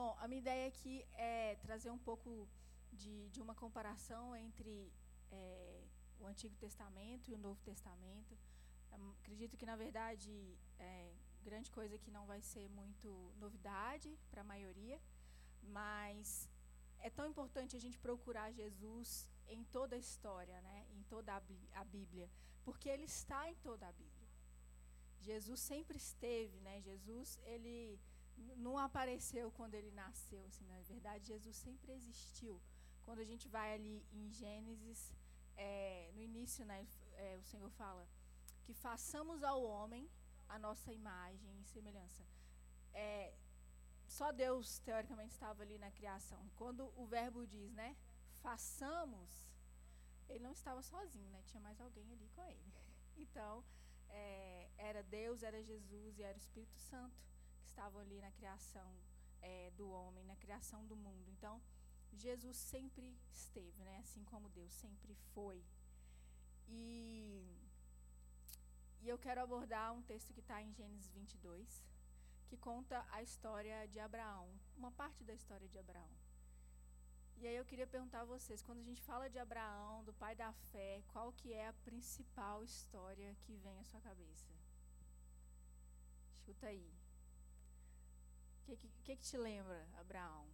Bom, a minha ideia aqui é trazer um pouco de, de uma comparação entre é, o Antigo Testamento e o Novo Testamento. Um, acredito que, na verdade, é, grande coisa que não vai ser muito novidade para a maioria, mas é tão importante a gente procurar Jesus em toda a história, né? em toda a Bíblia, porque ele está em toda a Bíblia. Jesus sempre esteve, né? Jesus, ele não apareceu quando ele nasceu, assim, na verdade, Jesus sempre existiu. Quando a gente vai ali em Gênesis, é, no início, né, é, o Senhor fala que façamos ao homem a nossa imagem e semelhança. É, só Deus, teoricamente, estava ali na criação. Quando o verbo diz, né, façamos, ele não estava sozinho, né, tinha mais alguém ali com ele. Então, é, era Deus, era Jesus e era o Espírito Santo estavam ali na criação é, do homem, na criação do mundo. Então, Jesus sempre esteve, né? Assim como Deus sempre foi. E, e eu quero abordar um texto que está em Gênesis 22, que conta a história de Abraão, uma parte da história de Abraão. E aí eu queria perguntar a vocês, quando a gente fala de Abraão, do pai da fé, qual que é a principal história que vem à sua cabeça? Escuta aí. Que, que, que te lembra, Abraão?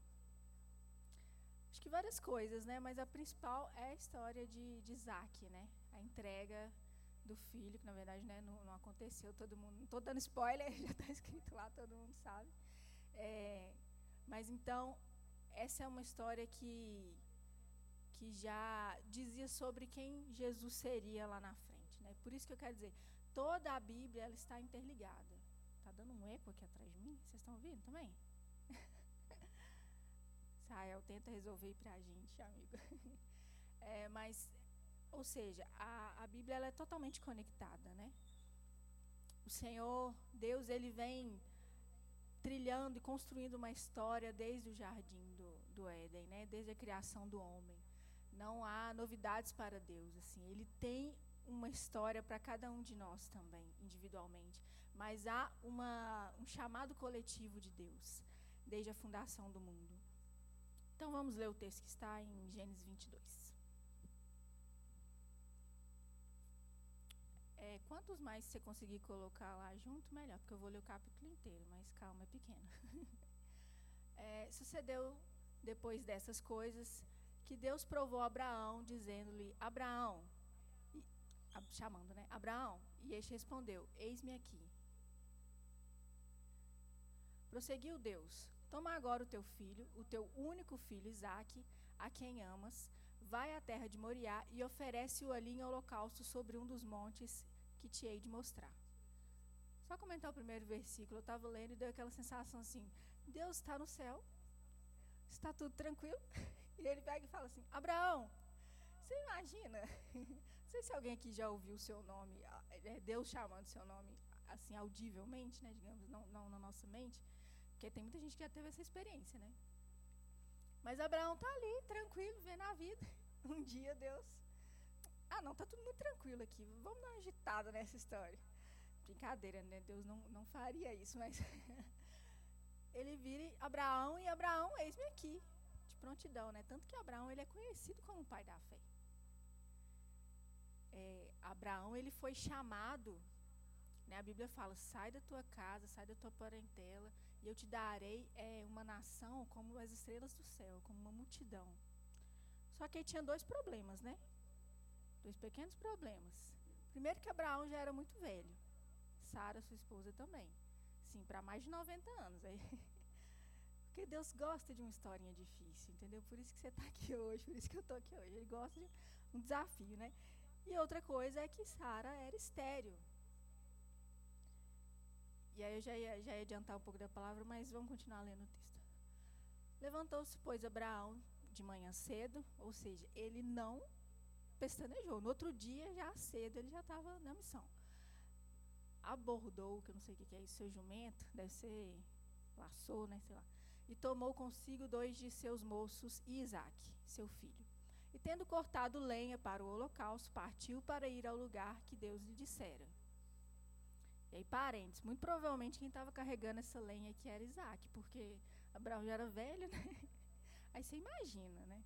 Acho que várias coisas, né? Mas a principal é a história de, de Isaac, né? A entrega do filho, que na verdade né, não, não aconteceu, todo mundo. Não estou dando spoiler, já está escrito lá, todo mundo sabe. É, mas então, essa é uma história que, que já dizia sobre quem Jesus seria lá na frente. Né? Por isso que eu quero dizer, toda a Bíblia ela está interligada. Dando um eco aqui atrás de mim? Vocês estão ouvindo também? Israel tenta resolver para a gente, amigo. É, mas, ou seja, a, a Bíblia ela é totalmente conectada, né? O Senhor, Deus, ele vem trilhando e construindo uma história desde o jardim do, do Éden, né? Desde a criação do homem. Não há novidades para Deus, assim. Ele tem uma história para cada um de nós também, individualmente. Mas há uma, um chamado coletivo de Deus, desde a fundação do mundo. Então vamos ler o texto que está em Gênesis 22. É, quantos mais você conseguir colocar lá junto, melhor, porque eu vou ler o capítulo inteiro, mas calma, é pequeno. é, sucedeu depois dessas coisas que Deus provou Abraão, dizendo-lhe: Abraão, chamando, né? Abraão, e este respondeu: Eis-me aqui. Prosseguiu Deus: Toma agora o teu filho, o teu único filho Isaque, a quem amas, vai à terra de Moriá e oferece-o ali em holocausto sobre um dos montes que te hei de mostrar. Só comentar o primeiro versículo, eu estava lendo e deu aquela sensação assim: Deus está no céu, está tudo tranquilo. E ele pega e fala assim: Abraão, você imagina? Não sei se alguém aqui já ouviu o seu nome, é Deus chamando seu nome assim audivelmente, né, digamos, não, não na nossa mente, porque tem muita gente que já teve essa experiência, né? Mas Abraão está ali, tranquilo, vendo a vida. Um dia Deus ah, não, tá tudo muito tranquilo aqui. Vamos dar uma agitada nessa história. Brincadeira, né? Deus não, não faria isso, mas. ele vira Abraão e Abraão, eis-me aqui. De prontidão, né? Tanto que Abraão ele é conhecido como o pai da fé. É, Abraão ele foi chamado, né? A Bíblia fala: sai da tua casa, sai da tua parentela, e eu te darei é, uma nação como as estrelas do céu, como uma multidão. Só que ele tinha dois problemas, né? dois pequenos problemas. Primeiro que Abraão já era muito velho. Sara, sua esposa, também. Sim, para mais de 90 anos. Aí, porque Deus gosta de uma historinha difícil, entendeu? Por isso que você está aqui hoje, por isso que eu estou aqui hoje. Ele gosta de um desafio, né? E outra coisa é que Sara era estéreo. E aí eu já ia, já ia adiantar um pouco da palavra, mas vamos continuar lendo o texto. Levantou-se, pois, Abraão de manhã cedo, ou seja, ele não pestanejou. No outro dia, já cedo, ele já estava na missão. Abordou, que eu não sei o que é isso, seu jumento, deve ser laçou, né, sei lá. E tomou consigo dois de seus moços e Isaac, seu filho. E tendo cortado lenha para o holocausto, partiu para ir ao lugar que Deus lhe dissera. E aí, parentes, muito provavelmente quem estava carregando essa lenha aqui era Isaac, porque Abraão já era velho, né? Aí você imagina, né?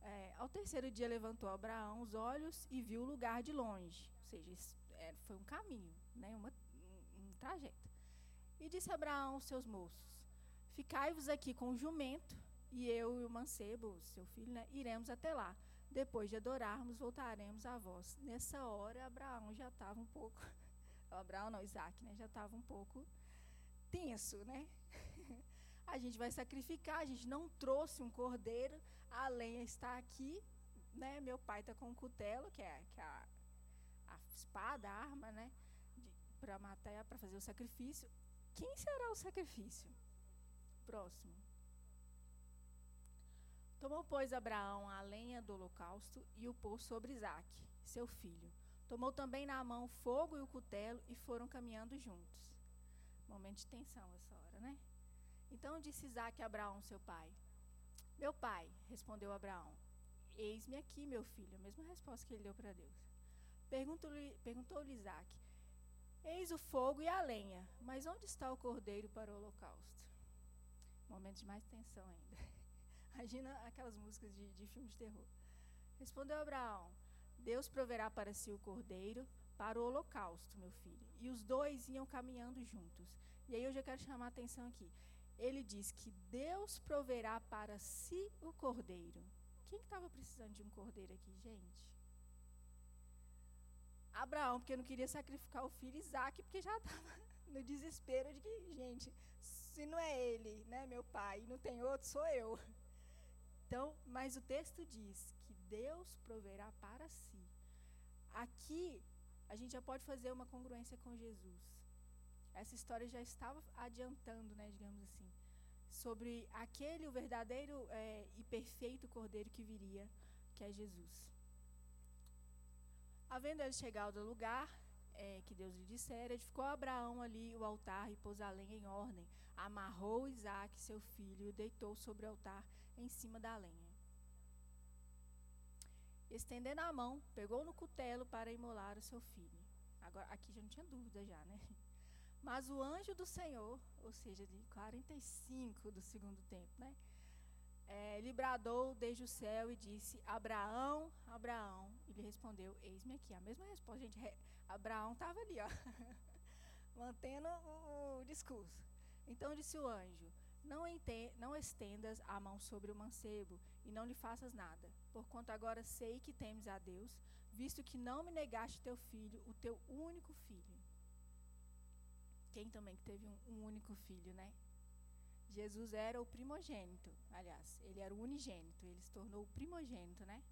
É, ao terceiro dia levantou Abraão os olhos e viu o lugar de longe. Ou seja, é, foi um caminho, né? Uma, um, um trajeto. E disse Abraão aos seus moços: Ficai-vos aqui com o jumento, e eu e o mancebo, seu filho, né, iremos até lá. Depois de adorarmos, voltaremos a vós. Nessa hora, Abraão já estava um pouco. Abraão não, Isaac, né? Já estava um pouco tenso, né? a gente vai sacrificar, a gente não trouxe um cordeiro, a lenha está aqui, né? Meu pai está com um cutelo, que é, que é a, a espada, a arma, né? Para matar, para fazer o sacrifício. Quem será o sacrifício? Próximo. Tomou, pois, Abraão a lenha do holocausto e o pôs sobre Isaac, seu filho. Tomou também na mão fogo e o cutelo e foram caminhando juntos. Momento de tensão essa hora, né? Então disse Isaac a Abraão, seu pai: Meu pai, respondeu Abraão, eis-me aqui, meu filho. A mesma resposta que ele deu para Deus. Perguntou-lhe perguntou Isaac: Eis o fogo e a lenha, mas onde está o cordeiro para o holocausto? Momento de mais tensão ainda. Imagina aquelas músicas de, de filmes de terror. Respondeu Abraão: Deus proverá para si o cordeiro para o holocausto, meu filho. E os dois iam caminhando juntos. E aí eu já quero chamar a atenção aqui. Ele diz que Deus proverá para si o cordeiro. Quem estava precisando de um cordeiro aqui, gente? Abraão, porque não queria sacrificar o filho Isaac, porque já estava no desespero de que, gente, se não é ele, né, meu pai, não tem outro, sou eu. Então, mas o texto diz que Deus proverá para si. Aqui, a gente já pode fazer uma congruência com Jesus. Essa história já estava adiantando, né, digamos assim, sobre aquele, o verdadeiro é, e perfeito cordeiro que viria, que é Jesus. Havendo ele chegado ao lugar é, que Deus lhe dissera, edificou Abraão ali o altar e pôs a lenha em ordem. Amarrou Isaac, seu filho, e o deitou sobre o altar em cima da lenha. Estendendo a mão, pegou no cutelo para imolar o seu filho. Agora, aqui já não tinha dúvida já, né? Mas o anjo do Senhor, ou seja, de 45 do segundo tempo, né? É, lhe bradou desde o céu e disse: Abraão, Abraão. Ele respondeu: Eis-me aqui. A mesma resposta, gente. Abraão estava ali, ó, mantendo o, o discurso. Então disse o anjo: não, não estendas a mão sobre o mancebo e não lhe faças nada, porquanto agora sei que temes a Deus, visto que não me negaste teu filho, o teu único filho. Quem também que teve um, um único filho, né? Jesus era o primogênito, aliás, ele era o unigênito, ele se tornou o primogênito, né?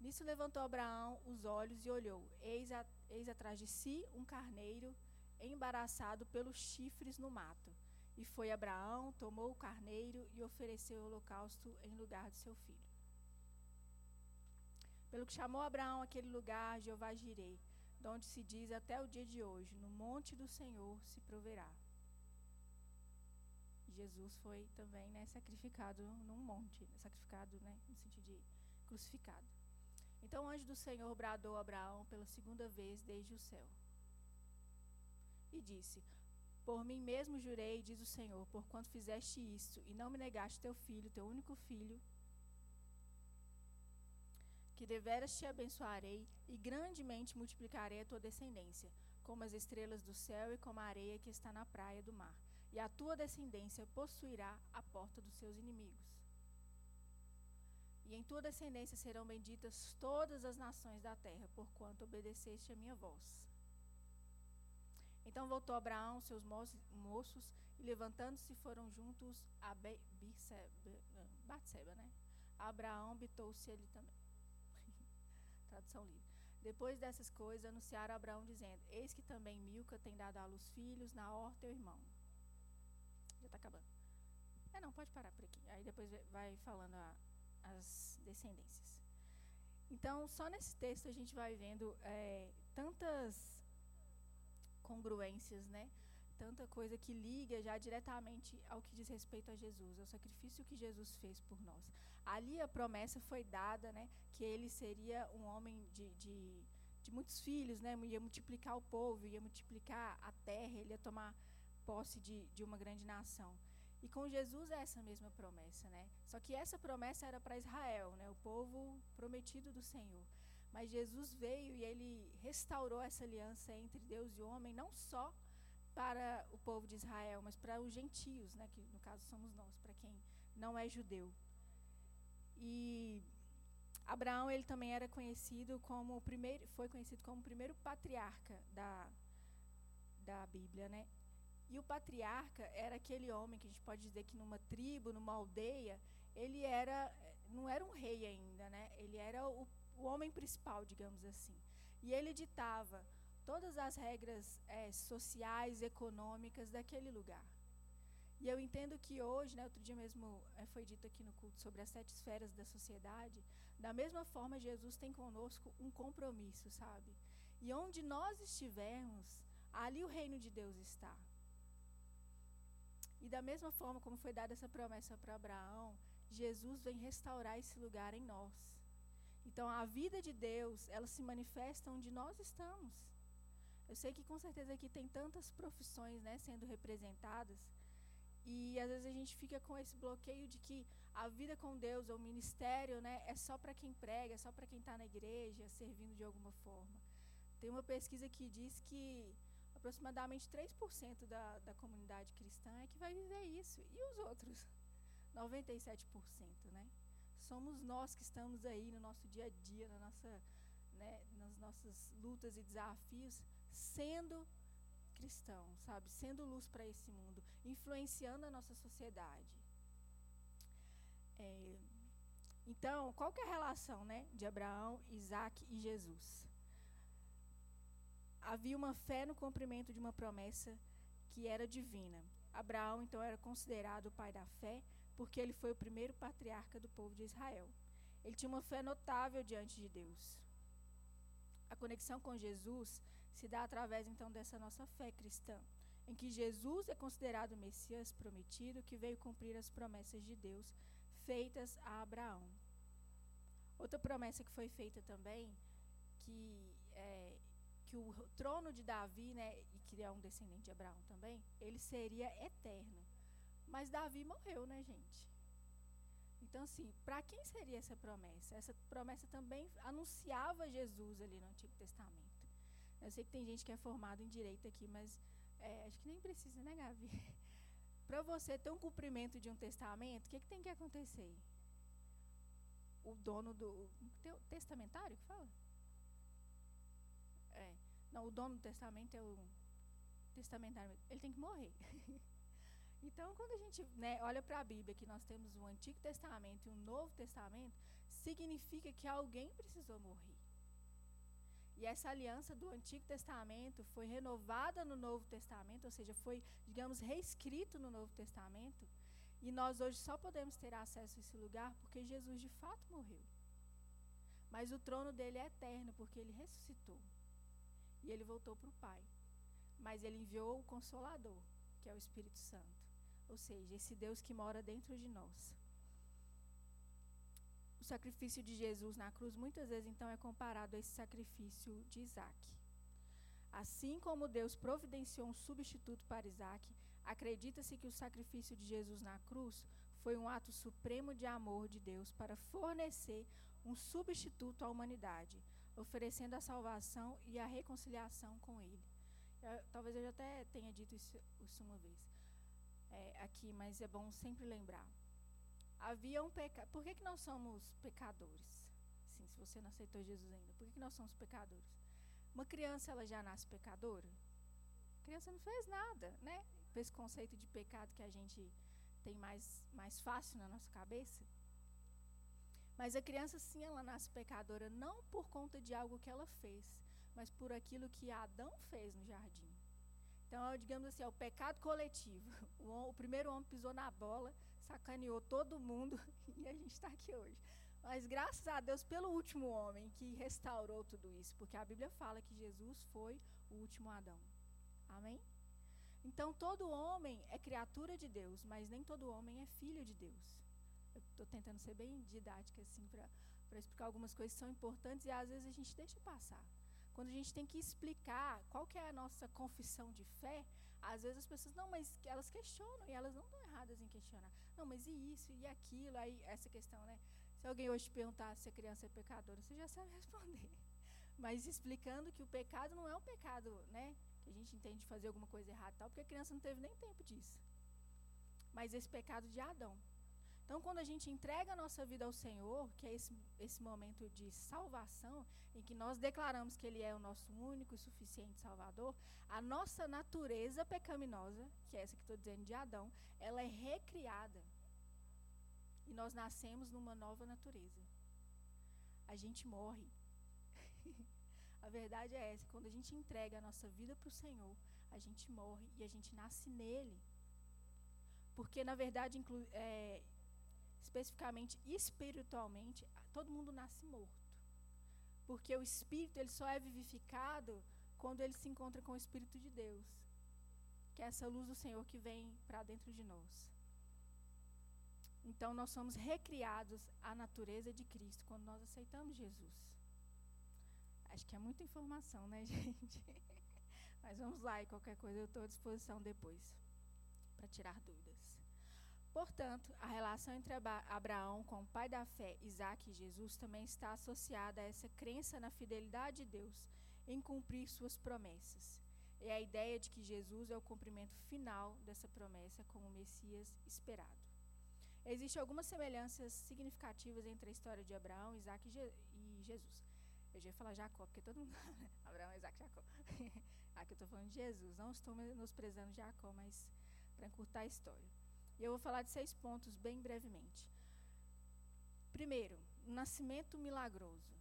Nisso levantou Abraão os olhos e olhou. Eis, a, eis atrás de si um carneiro embaraçado pelos chifres no mato. E foi Abraão, tomou o carneiro e ofereceu o holocausto em lugar de seu filho. Pelo que chamou Abraão aquele lugar Jeová Jirei, de onde se diz até o dia de hoje: No monte do Senhor se proverá. Jesus foi também né, sacrificado num monte, sacrificado né, no sentido de crucificado. Então o anjo do Senhor bradou a Abraão pela segunda vez desde o céu e disse: por mim mesmo jurei, diz o Senhor, porquanto fizeste isto e não me negaste teu filho, teu único filho, que deveras te abençoarei e grandemente multiplicarei a tua descendência, como as estrelas do céu e como a areia que está na praia do mar. E a tua descendência possuirá a porta dos seus inimigos. E em tua descendência serão benditas todas as nações da terra, porquanto obedeceste a minha voz. Então voltou Abraão, seus moços, e levantando-se foram juntos a Batseba, né? Abraão habitou-se ele também. Tradução livre. Depois dessas coisas, anunciaram a Abraão, dizendo: Eis que também Milca tem dado à luz filhos, na hora teu irmão. Já está acabando. É, não, pode parar por aqui. Aí depois vai falando a, as descendências. Então, só nesse texto a gente vai vendo é, tantas congruências, né? Tanta coisa que liga já diretamente ao que diz respeito a Jesus, ao sacrifício que Jesus fez por nós. Ali a promessa foi dada, né? Que ele seria um homem de, de, de muitos filhos, né? Ia multiplicar o povo, ia multiplicar a terra, ele ia tomar posse de, de uma grande nação. E com Jesus é essa mesma promessa, né? Só que essa promessa era para Israel, né? O povo prometido do Senhor. Mas Jesus veio e ele restaurou essa aliança entre Deus e o homem, não só para o povo de Israel, mas para os gentios, né? Que no caso somos nós, para quem não é judeu. E Abraão ele também era conhecido como o primeiro, foi conhecido como o primeiro patriarca da da Bíblia, né? E o patriarca era aquele homem que a gente pode dizer que numa tribo, numa aldeia, ele era não era um rei ainda, né? Ele era o, o homem principal, digamos assim. E ele ditava todas as regras é, sociais, econômicas daquele lugar. E eu entendo que hoje, né, outro dia mesmo é, foi dito aqui no culto sobre as sete esferas da sociedade, da mesma forma Jesus tem conosco um compromisso, sabe? E onde nós estivermos, ali o reino de Deus está. E da mesma forma como foi dada essa promessa para Abraão, Jesus vem restaurar esse lugar em nós. Então a vida de Deus, ela se manifesta onde nós estamos. Eu sei que com certeza aqui tem tantas profissões, né, sendo representadas. E às vezes a gente fica com esse bloqueio de que a vida com Deus, ou o ministério, né, é só para quem prega, é só para quem está na igreja, servindo de alguma forma. Tem uma pesquisa que diz que aproximadamente 3% da, da comunidade cristã é que vai viver isso. E os outros? 97%, né? Somos nós que estamos aí no nosso dia a dia, na nossa, né, nas nossas lutas e desafios, sendo cristão, sabe? Sendo luz para esse mundo, influenciando a nossa sociedade. É, então, qual que é a relação né, de Abraão, Isaac e Jesus? havia uma fé no cumprimento de uma promessa que era divina. Abraão, então, era considerado o pai da fé, porque ele foi o primeiro patriarca do povo de Israel. Ele tinha uma fé notável diante de Deus. A conexão com Jesus se dá através, então, dessa nossa fé cristã, em que Jesus é considerado o Messias prometido que veio cumprir as promessas de Deus feitas a Abraão. Outra promessa que foi feita também, que é, que o trono de Davi, né, e que é um descendente de Abraão também, ele seria eterno. Mas Davi morreu, né, gente? Então, assim, para quem seria essa promessa? Essa promessa também anunciava Jesus ali no Antigo Testamento. Eu sei que tem gente que é formado em direito aqui, mas é, acho que nem precisa, né, Gavi? para você ter um cumprimento de um testamento, o que, que tem que acontecer? O dono do. Testamentário que fala? É. Não, o dono do testamento é o testamentário. Ele tem que morrer. então, quando a gente né, olha para a Bíblia, que nós temos o Antigo Testamento e o Novo Testamento, significa que alguém precisou morrer. E essa aliança do Antigo Testamento foi renovada no Novo Testamento, ou seja, foi, digamos, reescrito no Novo Testamento. E nós hoje só podemos ter acesso a esse lugar porque Jesus de fato morreu. Mas o trono dele é eterno porque ele ressuscitou. E ele voltou para o Pai. Mas ele enviou o Consolador, que é o Espírito Santo. Ou seja, esse Deus que mora dentro de nós. O sacrifício de Jesus na cruz muitas vezes então é comparado a esse sacrifício de Isaac. Assim como Deus providenciou um substituto para Isaac, acredita-se que o sacrifício de Jesus na cruz foi um ato supremo de amor de Deus para fornecer um substituto à humanidade, oferecendo a salvação e a reconciliação com Ele. Eu, talvez eu já até tenha dito isso, isso uma vez é, aqui, mas é bom sempre lembrar. Havia um pecado. Por que, que nós somos pecadores? Sim, se você não aceitou Jesus ainda, por que, que nós somos pecadores? Uma criança ela já nasce pecadora? A criança não fez nada, né? Esse conceito de pecado que a gente tem mais, mais fácil na nossa cabeça. Mas a criança, sim, ela nasce pecadora não por conta de algo que ela fez, mas por aquilo que Adão fez no jardim. Então, digamos assim, é o pecado coletivo. O, o primeiro homem pisou na bola, sacaneou todo mundo e a gente está aqui hoje. Mas graças a Deus pelo último homem que restaurou tudo isso, porque a Bíblia fala que Jesus foi o último Adão. Amém? Então todo homem é criatura de Deus, mas nem todo homem é filho de Deus estou tentando ser bem didática assim para explicar algumas coisas que são importantes e às vezes a gente deixa passar. Quando a gente tem que explicar qual que é a nossa confissão de fé, às vezes as pessoas, não, mas elas questionam e elas não estão erradas. em questionar. Não, mas e isso, e aquilo? Aí, essa questão, né? Se alguém hoje te perguntar se a criança é pecadora, você já sabe responder. Mas explicando que o pecado não é um pecado, né? Que a gente entende de fazer alguma coisa errada tal, porque a criança não teve nem tempo disso. Mas esse pecado de Adão. Então, quando a gente entrega a nossa vida ao Senhor, que é esse, esse momento de salvação, em que nós declaramos que Ele é o nosso único e suficiente Salvador, a nossa natureza pecaminosa, que é essa que estou dizendo de Adão, ela é recriada. E nós nascemos numa nova natureza. A gente morre. a verdade é essa: quando a gente entrega a nossa vida para o Senhor, a gente morre e a gente nasce nele. Porque, na verdade, é, especificamente espiritualmente, todo mundo nasce morto. Porque o espírito ele só é vivificado quando ele se encontra com o espírito de Deus, que é essa luz do Senhor que vem para dentro de nós. Então nós somos recriados à natureza de Cristo quando nós aceitamos Jesus. Acho que é muita informação, né, gente? Mas vamos lá e qualquer coisa eu estou à disposição depois para tirar dúvidas. Portanto, a relação entre Abraão com o pai da fé, Isaac e Jesus, também está associada a essa crença na fidelidade de Deus em cumprir suas promessas. É a ideia de que Jesus é o cumprimento final dessa promessa como Messias esperado. Existem algumas semelhanças significativas entre a história de Abraão, Isaac e Jesus. Eu já ia falar Jacó, porque todo mundo né? Abraão, Isaac, Jacó. Aqui eu estou falando de Jesus. Não estou menosprezando Jacó, mas para encurtar a história. E eu vou falar de seis pontos bem brevemente. Primeiro, o nascimento milagroso.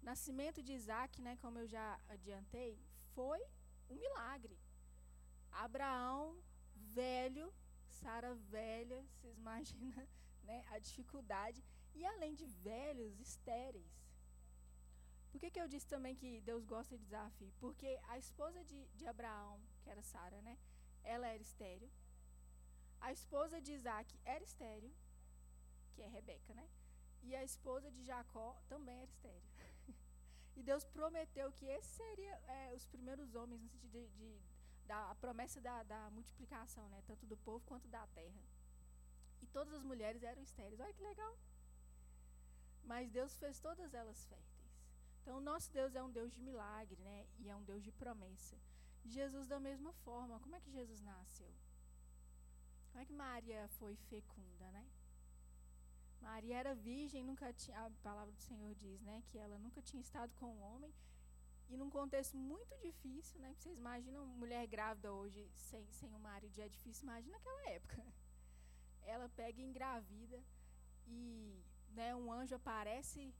O nascimento de Isaac, né, como eu já adiantei, foi um milagre. Abraão, velho, Sara velha, vocês imaginam né, a dificuldade. E além de velhos, estéreis. Por que, que eu disse também que Deus gosta de desafio? Porque a esposa de, de Abraão, que era Sara, né, ela era estéreo. A esposa de Isaac era estéreo, que é Rebeca, né? E a esposa de Jacó também era estéreo. e Deus prometeu que esses seriam é, os primeiros homens, no sentido de, de da a promessa da, da multiplicação, né? Tanto do povo quanto da terra. E todas as mulheres eram estéreis. Olha que legal. Mas Deus fez todas elas férteis. Então, o nosso Deus é um Deus de milagre, né? E é um Deus de promessa. Jesus, da mesma forma, como é que Jesus nasceu? Como é que Maria foi fecunda, né? Maria era virgem, nunca tinha, a palavra do Senhor diz, né, que ela nunca tinha estado com um homem e num contexto muito difícil, né? Vocês imaginam mulher grávida hoje sem, sem um marido é difícil, imagina naquela época. Ela pega e engravida e né, um anjo aparece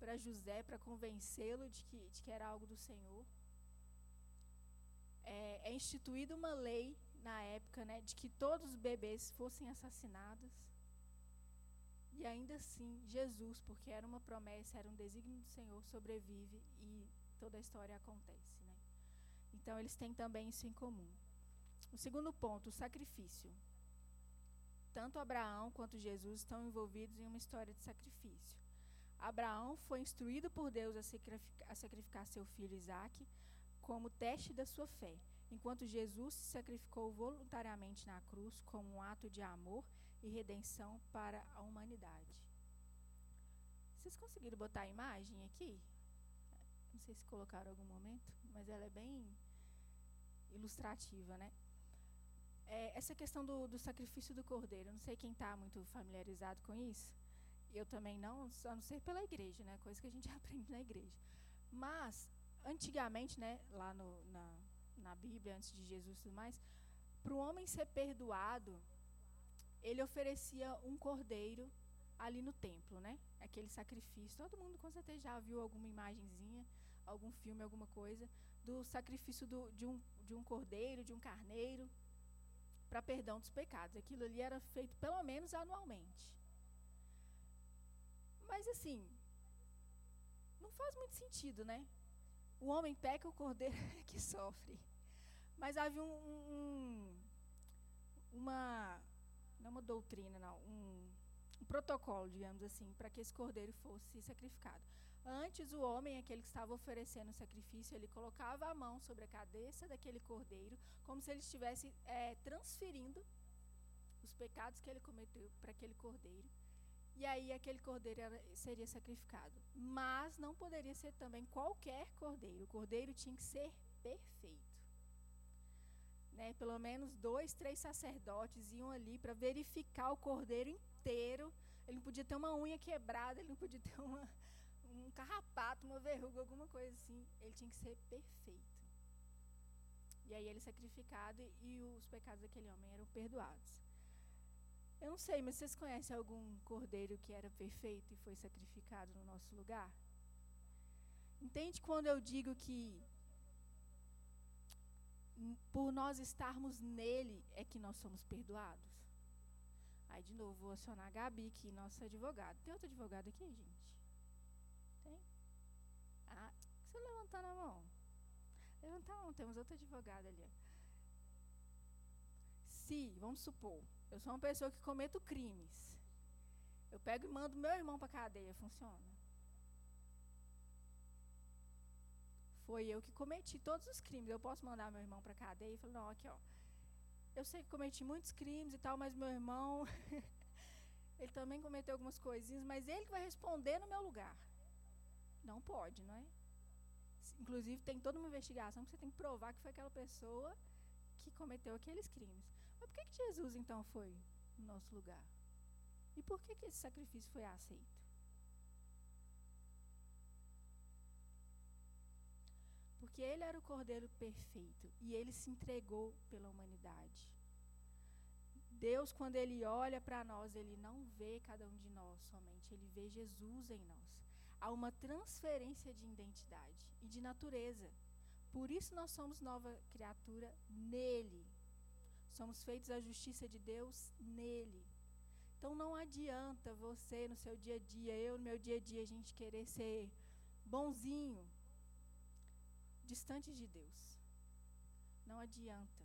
para José para convencê-lo de que, de que era algo do Senhor. É, é instituída uma lei na época, né, de que todos os bebês fossem assassinados. E ainda assim, Jesus, porque era uma promessa, era um desígnio do Senhor, sobrevive e toda a história acontece. Né? Então, eles têm também isso em comum. O segundo ponto, o sacrifício. Tanto Abraão quanto Jesus estão envolvidos em uma história de sacrifício. Abraão foi instruído por Deus a sacrificar, a sacrificar seu filho Isaque como teste da sua fé enquanto Jesus se sacrificou voluntariamente na cruz como um ato de amor e redenção para a humanidade. Vocês conseguiram botar a imagem aqui? Não sei se colocaram algum momento, mas ela é bem ilustrativa, né? É, essa questão do, do, sacrifício do cordeiro, não sei quem está muito familiarizado com isso. Eu também não, só não sei pela igreja, né? Coisa que a gente aprende na igreja. Mas, antigamente, né, lá no, na, na Bíblia, antes de Jesus e tudo mais, para o homem ser perdoado, ele oferecia um cordeiro ali no templo, né? Aquele sacrifício. Todo mundo com certeza já viu alguma imagenzinha, algum filme, alguma coisa, do sacrifício do, de, um, de um cordeiro, de um carneiro, para perdão dos pecados. Aquilo ali era feito pelo menos anualmente. Mas assim, não faz muito sentido, né? O homem peca, o cordeiro que sofre. Mas havia um, um, uma, não uma doutrina, não, um, um protocolo, digamos assim, para que esse cordeiro fosse sacrificado. Antes, o homem, aquele que estava oferecendo o sacrifício, ele colocava a mão sobre a cabeça daquele cordeiro, como se ele estivesse é, transferindo os pecados que ele cometeu para aquele cordeiro. E aí aquele cordeiro era, seria sacrificado. Mas não poderia ser também qualquer cordeiro. O cordeiro tinha que ser perfeito. Né? Pelo menos dois, três sacerdotes iam ali para verificar o cordeiro inteiro. Ele não podia ter uma unha quebrada, ele não podia ter uma, um carrapato, uma verruga, alguma coisa assim. Ele tinha que ser perfeito. E aí ele sacrificado e os pecados daquele homem eram perdoados. Eu não sei, mas vocês conhecem algum cordeiro que era perfeito e foi sacrificado no nosso lugar? Entende quando eu digo que por nós estarmos nele é que nós somos perdoados? Aí, de novo, vou acionar a Gabi, que nossa advogada. Tem outro advogado aqui, gente? Tem? Ah, você levantar a mão. Levantar a mão, temos outro advogado ali. Se, vamos supor, eu sou uma pessoa que cometo crimes. Eu pego e mando meu irmão para cadeia, funciona? Foi eu que cometi todos os crimes. Eu posso mandar meu irmão para cadeia e falar: "Não, aqui, ó. Eu sei que cometi muitos crimes e tal, mas meu irmão ele também cometeu algumas coisinhas, mas ele vai responder no meu lugar. Não pode, não é? Inclusive, tem toda uma investigação que você tem que provar que foi aquela pessoa que cometeu aqueles crimes. Mas por que, que Jesus então foi no nosso lugar? E por que, que esse sacrifício foi aceito? Porque ele era o cordeiro perfeito e ele se entregou pela humanidade. Deus, quando ele olha para nós, ele não vê cada um de nós somente, ele vê Jesus em nós. Há uma transferência de identidade e de natureza. Por isso nós somos nova criatura nele. Somos feitos a justiça de Deus nele. Então não adianta você no seu dia a dia, eu no meu dia a dia, a gente querer ser bonzinho, distante de Deus. Não adianta.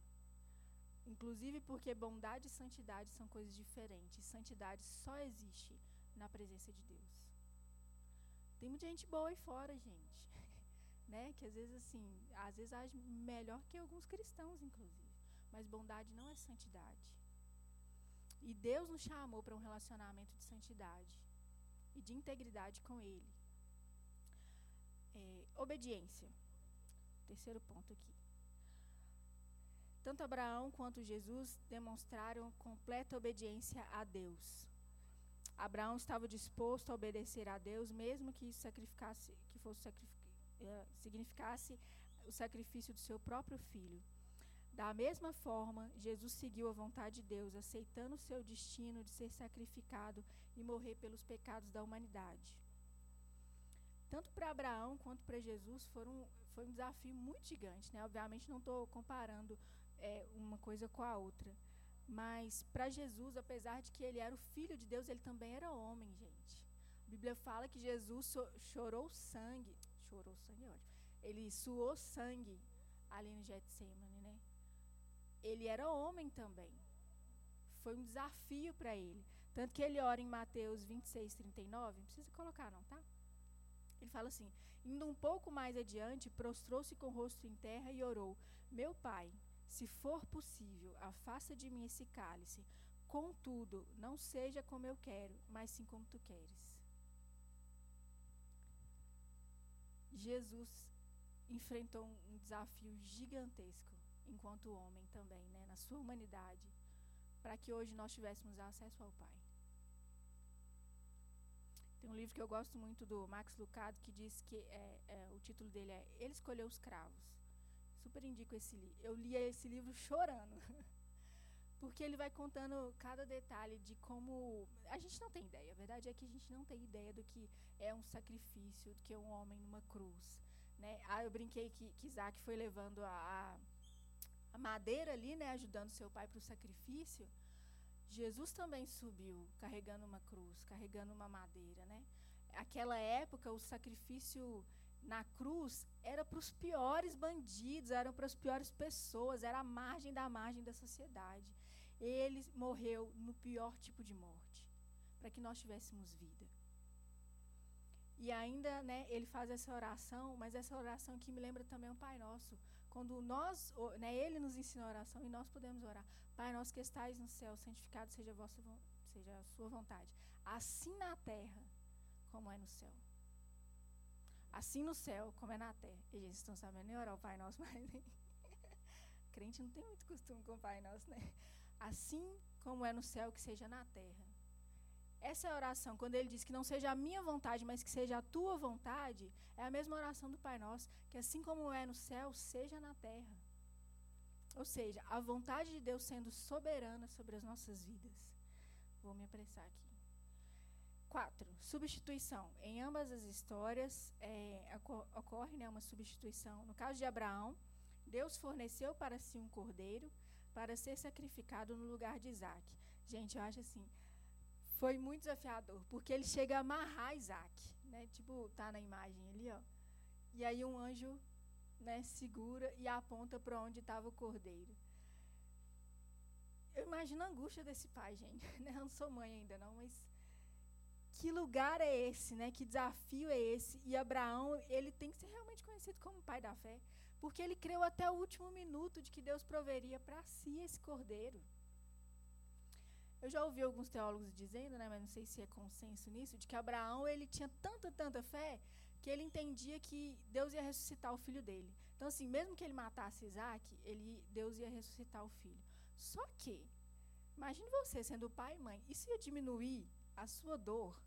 Inclusive porque bondade e santidade são coisas diferentes. Santidade só existe na presença de Deus. Tem muita gente boa aí fora, gente. né? Que às vezes assim, às vezes age melhor que alguns cristãos, inclusive. Mas bondade não é santidade. E Deus nos chamou para um relacionamento de santidade e de integridade com Ele. É, obediência. Terceiro ponto aqui. Tanto Abraão quanto Jesus demonstraram completa obediência a Deus. Abraão estava disposto a obedecer a Deus, mesmo que isso sacrificasse, que fosse sacrific, uh, significasse o sacrifício do seu próprio filho. Da mesma forma, Jesus seguiu a vontade de Deus, aceitando o seu destino de ser sacrificado e morrer pelos pecados da humanidade. Tanto para Abraão quanto para Jesus foram, foi um desafio muito gigante. Né? Obviamente, não estou comparando é, uma coisa com a outra. Mas para Jesus, apesar de que ele era o filho de Deus, ele também era homem, gente. A Bíblia fala que Jesus chorou sangue. Chorou sangue, olha. Ele suou sangue ali no Getsemane ele era homem também. Foi um desafio para ele. Tanto que ele ora em Mateus 26, 39, não precisa colocar não, tá? Ele fala assim: indo um pouco mais adiante, prostrou-se com o rosto em terra e orou: Meu pai, se for possível, afasta de mim esse cálice. Contudo, não seja como eu quero, mas sim como tu queres. Jesus enfrentou um desafio gigantesco enquanto homem também, né, na sua humanidade, para que hoje nós tivéssemos acesso ao Pai. Tem um livro que eu gosto muito do Max Lucado que diz que é, é, o título dele é Ele escolheu os cravos. Super indico esse livro. Eu li esse livro chorando. Porque ele vai contando cada detalhe de como. A gente não tem ideia. A verdade é que a gente não tem ideia do que é um sacrifício, do que é um homem numa cruz. Né? Ah, eu brinquei que, que Isaac foi levando a, a madeira ali, né, ajudando seu pai para o sacrifício, Jesus também subiu carregando uma cruz, carregando uma madeira, né? Aquela época o sacrifício na cruz era para os piores bandidos, eram para as piores pessoas, era a margem da margem da sociedade. Ele morreu no pior tipo de morte, para que nós tivéssemos vida. E ainda, né, ele faz essa oração, mas essa oração que me lembra também um Pai Nosso, quando nós, né, ele nos ensina a oração e nós podemos orar. Pai nosso que estais no céu, santificado seja a, vossa, seja a sua vontade. Assim na terra, como é no céu. Assim no céu, como é na terra. E eles estão sabendo nem orar o Pai Nosso, mas crente não tem muito costume com o Pai Nosso, né? Assim como é no céu, que seja na terra. Essa é oração, quando ele diz que não seja a minha vontade, mas que seja a tua vontade, é a mesma oração do Pai Nosso, que assim como é no céu, seja na terra. Ou seja, a vontade de Deus sendo soberana sobre as nossas vidas. Vou me apressar aqui. Quatro, substituição. Em ambas as histórias é, ocorre né, uma substituição. No caso de Abraão, Deus forneceu para si um cordeiro para ser sacrificado no lugar de Isaac. Gente, eu acho assim, foi muito desafiador, porque ele chega a amarrar Isaac, né? Tipo, tá na imagem ali, ó. E aí um anjo, né, segura e aponta para onde estava o cordeiro. Eu imagino a angústia desse pai, gente. Né? Eu não sou mãe ainda não, mas que lugar é esse, né? Que desafio é esse? E Abraão, ele tem que ser realmente conhecido como pai da fé, porque ele creu até o último minuto de que Deus proveria para si esse cordeiro. Eu já ouvi alguns teólogos dizendo, né, mas não sei se é consenso nisso, de que Abraão ele tinha tanta, tanta fé que ele entendia que Deus ia ressuscitar o filho dele. Então, assim, mesmo que ele matasse Isaac, ele, Deus ia ressuscitar o filho. Só que, imagine você sendo pai e mãe, isso ia diminuir a sua dor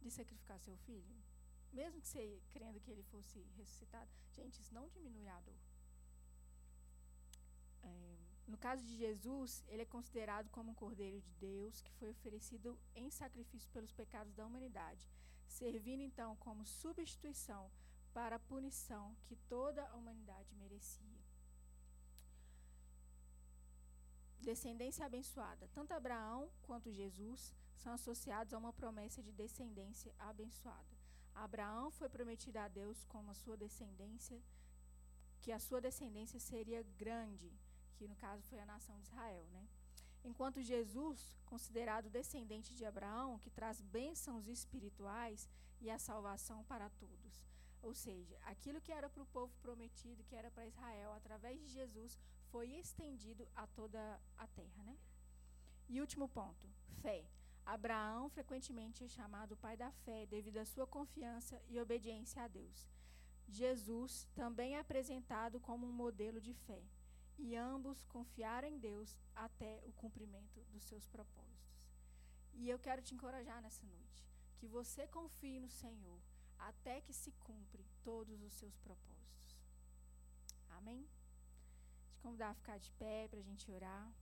de sacrificar seu filho? Mesmo que você crendo que ele fosse ressuscitado? Gente, isso não diminui a dor. É, no caso de Jesus, ele é considerado como um cordeiro de Deus que foi oferecido em sacrifício pelos pecados da humanidade, servindo então como substituição para a punição que toda a humanidade merecia. Descendência abençoada. Tanto Abraão quanto Jesus são associados a uma promessa de descendência abençoada. Abraão foi prometido a Deus como a sua descendência, que a sua descendência seria grande que no caso foi a nação de Israel, né? Enquanto Jesus, considerado descendente de Abraão, que traz bênçãos espirituais e a salvação para todos. Ou seja, aquilo que era para o povo prometido, que era para Israel, através de Jesus, foi estendido a toda a terra, né? E último ponto, fé. Abraão frequentemente é chamado pai da fé devido à sua confiança e obediência a Deus. Jesus também é apresentado como um modelo de fé e ambos confiaram em Deus até o cumprimento dos seus propósitos. E eu quero te encorajar nessa noite, que você confie no Senhor até que se cumpre todos os seus propósitos. Amém? Te convidar a ficar de pé para a gente orar.